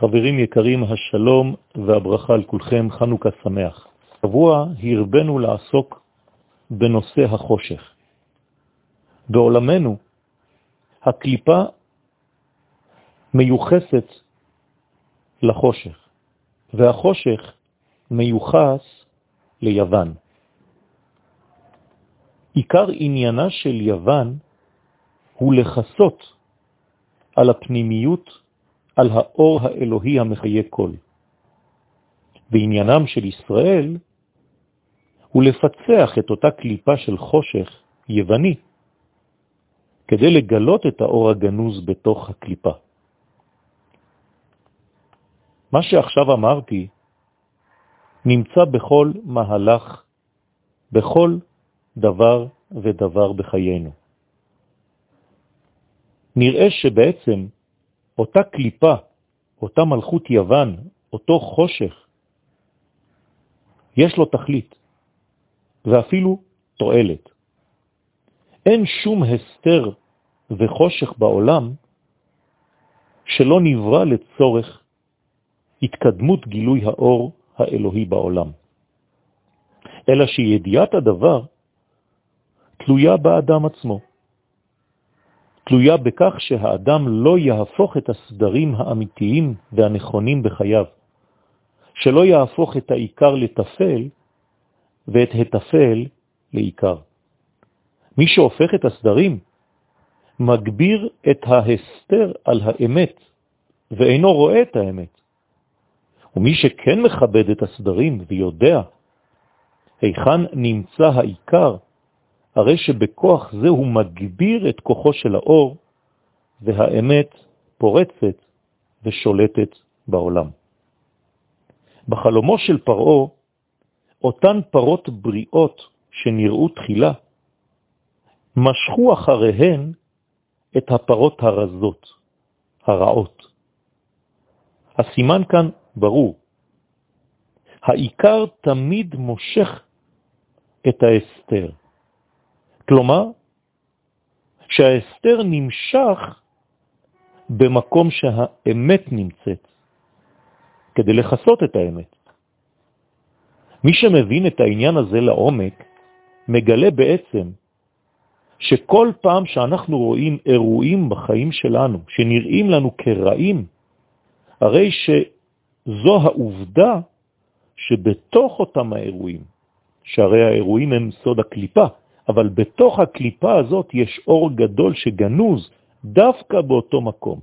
חברים יקרים, השלום והברכה על כולכם, חנוכה שמח. שבוע הרבנו לעסוק בנושא החושך. בעולמנו הקליפה מיוחסת לחושך, והחושך מיוחס ליוון. עיקר עניינה של יוון הוא לחסות על הפנימיות, על האור האלוהי המחיה כל. ועניינם של ישראל הוא לפצח את אותה קליפה של חושך יווני, כדי לגלות את האור הגנוז בתוך הקליפה. מה שעכשיו אמרתי נמצא בכל מהלך, בכל דבר ודבר בחיינו. נראה שבעצם אותה קליפה, אותה מלכות יוון, אותו חושך, יש לו תכלית, ואפילו תועלת. אין שום הסתר וחושך בעולם שלא נברא לצורך התקדמות גילוי האור האלוהי בעולם. אלא שידיעת הדבר תלויה באדם עצמו. תלויה בכך שהאדם לא יהפוך את הסדרים האמיתיים והנכונים בחייו, שלא יהפוך את העיקר לטפל ואת הטפל לעיקר. מי שהופך את הסדרים מגביר את ההסתר על האמת, ואינו רואה את האמת. ומי שכן מכבד את הסדרים ויודע היכן נמצא העיקר, הרי שבכוח זה הוא מגביר את כוחו של האור, והאמת פורצת ושולטת בעולם. בחלומו של פרעו, אותן פרות בריאות שנראו תחילה, משכו אחריהן את הפרות הרזות, הרעות. הסימן כאן ברור. העיקר תמיד מושך את ההסתר. כלומר, שההסתר נמשך במקום שהאמת נמצאת, כדי לחסות את האמת. מי שמבין את העניין הזה לעומק, מגלה בעצם שכל פעם שאנחנו רואים אירועים בחיים שלנו, שנראים לנו כרעים, הרי שזו העובדה שבתוך אותם האירועים, שהרי האירועים הם סוד הקליפה, אבל בתוך הקליפה הזאת יש אור גדול שגנוז דווקא באותו מקום.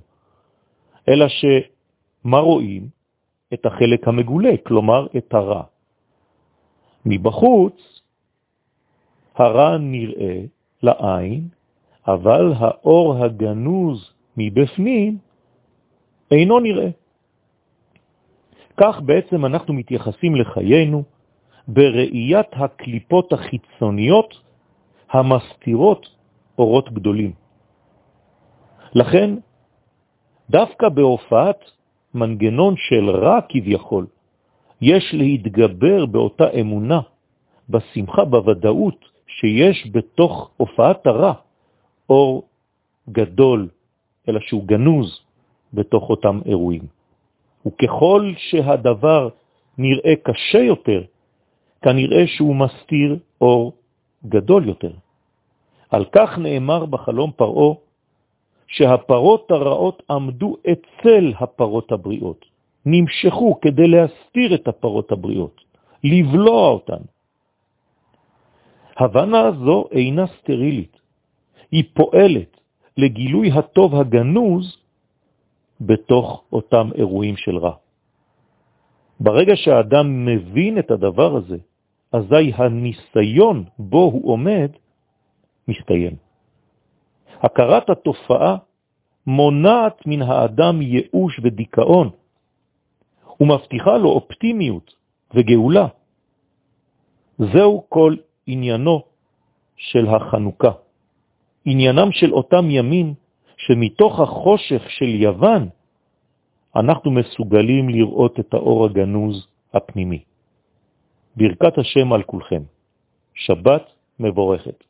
אלא שמה רואים? את החלק המגולה, כלומר את הרע. מבחוץ הרע נראה לעין, אבל האור הגנוז מבפנים אינו נראה. כך בעצם אנחנו מתייחסים לחיינו בראיית הקליפות החיצוניות המסתירות אורות גדולים. לכן, דווקא בהופעת מנגנון של רע כביכול, יש להתגבר באותה אמונה, בשמחה, בוודאות, שיש בתוך הופעת הרע אור גדול, אלא שהוא גנוז בתוך אותם אירועים. וככל שהדבר נראה קשה יותר, כנראה שהוא מסתיר אור גדול יותר. על כך נאמר בחלום פרעו, שהפרות הרעות עמדו אצל הפרות הבריאות, נמשכו כדי להסתיר את הפרות הבריאות, לבלוע אותן. הבנה זו אינה סטרילית, היא פועלת לגילוי הטוב הגנוז בתוך אותם אירועים של רע. ברגע שהאדם מבין את הדבר הזה, אזי הניסיון בו הוא עומד מסתיים. הכרת התופעה מונעת מן האדם ייאוש ודיכאון, ומבטיחה לו אופטימיות וגאולה. זהו כל עניינו של החנוכה, עניינם של אותם ימים שמתוך החושך של יוון אנחנו מסוגלים לראות את האור הגנוז הפנימי. ברכת השם על כולכם. שבת מבורכת.